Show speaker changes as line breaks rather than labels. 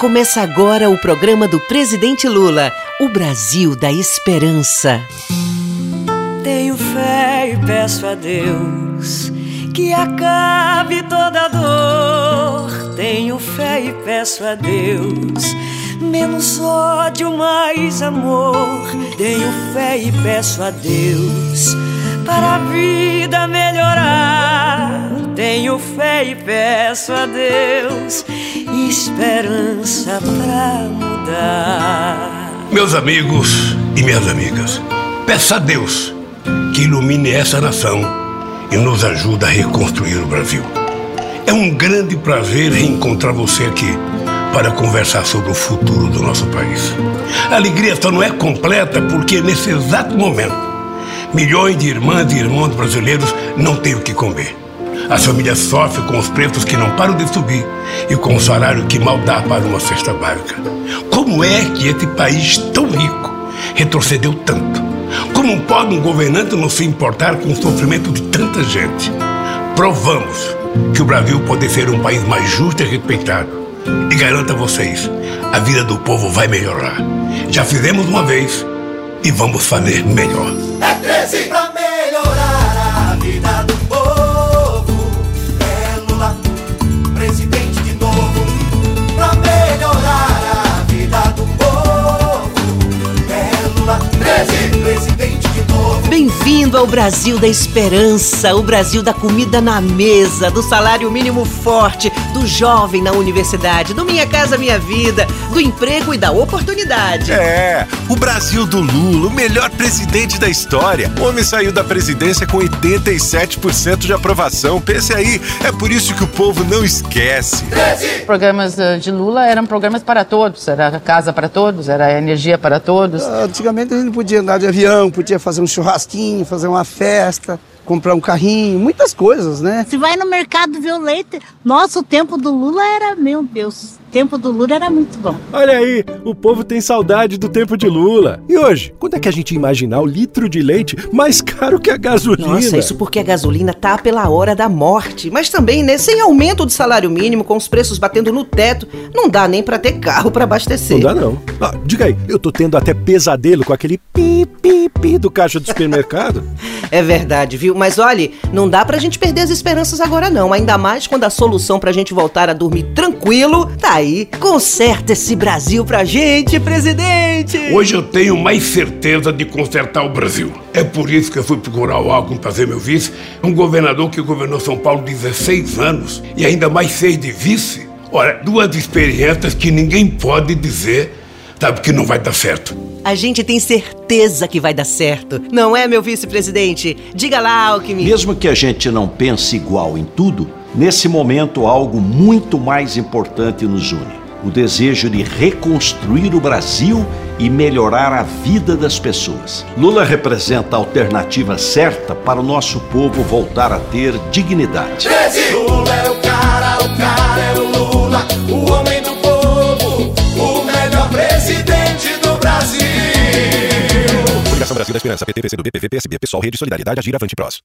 Começa agora o programa do presidente Lula, o Brasil da Esperança.
Tenho fé e peço a Deus que acabe toda dor. Tenho fé e peço a Deus menos ódio, mais amor. Tenho fé e peço a Deus para a vida melhorar. Tenho fé e peço a Deus esperança pra mudar.
Meus amigos e minhas amigas, peça a Deus que ilumine essa nação e nos ajude a reconstruir o Brasil. É um grande prazer reencontrar você aqui para conversar sobre o futuro do nosso país. A alegria só não é completa porque, nesse exato momento, milhões de irmãs e irmãos brasileiros não têm o que comer. As famílias sofrem com os preços que não param de subir e com o salário que mal dá para uma cesta básica. Como é que esse país tão rico retrocedeu tanto? Como pode um governante não se importar com o sofrimento de tanta gente? Provamos que o Brasil pode ser um país mais justo e respeitado e garanto a vocês, a vida do povo vai melhorar. Já fizemos uma vez e vamos fazer melhor.
É 13
Bem-vindo ao Brasil da Esperança, o Brasil da comida na mesa, do salário mínimo forte, do jovem na universidade, do Minha Casa Minha Vida, do emprego e da oportunidade.
É, o Brasil do Lula, o melhor presidente da história. O homem saiu da presidência com 87% de aprovação. Pense aí, é por isso que o povo não esquece.
programas eh, de Lula eram programas para todos, era casa para todos, era energia para todos.
Antigamente a gente podia andar de avião, podia fazer um churrasquinho, fazer uma festa, comprar um carrinho, muitas coisas, né?
Se vai no mercado ver o leite, nossa, o tempo do Lula era, meu Deus, tempo do Lula era muito bom.
Olha aí, o povo tem saudade do tempo de Lula. E hoje, quando é que a gente ia imaginar o litro de leite mais caro que a gasolina?
Nossa, isso porque a gasolina tá pela hora da morte. Mas também, né, sem aumento do salário mínimo, com os preços batendo no teto, não dá nem pra ter carro pra abastecer.
Não dá não. Ah, diga aí, eu tô tendo até pesadelo com aquele pi, pi, pi do caixa do supermercado.
É verdade, viu? Mas olhe, não dá pra gente perder as esperanças agora não, ainda mais quando a solução pra gente voltar a dormir tranquilo tá aí. Conserta esse Brasil pra gente, presidente!
Hoje eu tenho mais certeza de consertar o Brasil. É por isso que eu fui procurar o Alckmin para ser meu vice, um governador que governou São Paulo 16 anos e ainda mais seis de vice. Olha, duas experiências que ninguém pode dizer, sabe, que não vai dar certo.
A gente tem certeza que vai dar certo, não é, meu vice-presidente? Diga lá, Alckmin.
Mesmo que a gente não pense igual em tudo, nesse momento algo muito mais importante nos une: o desejo de reconstruir o Brasil e melhorar a vida das pessoas. Lula representa a alternativa certa para o nosso povo voltar a ter dignidade.
13, Lula é o cara, o cara é o Lula, o homem
Brasil. Da Esperança, PT, PCdoB, PV, PSB, PSOL, Rede Solidariedade, Agir, Avante, Prós.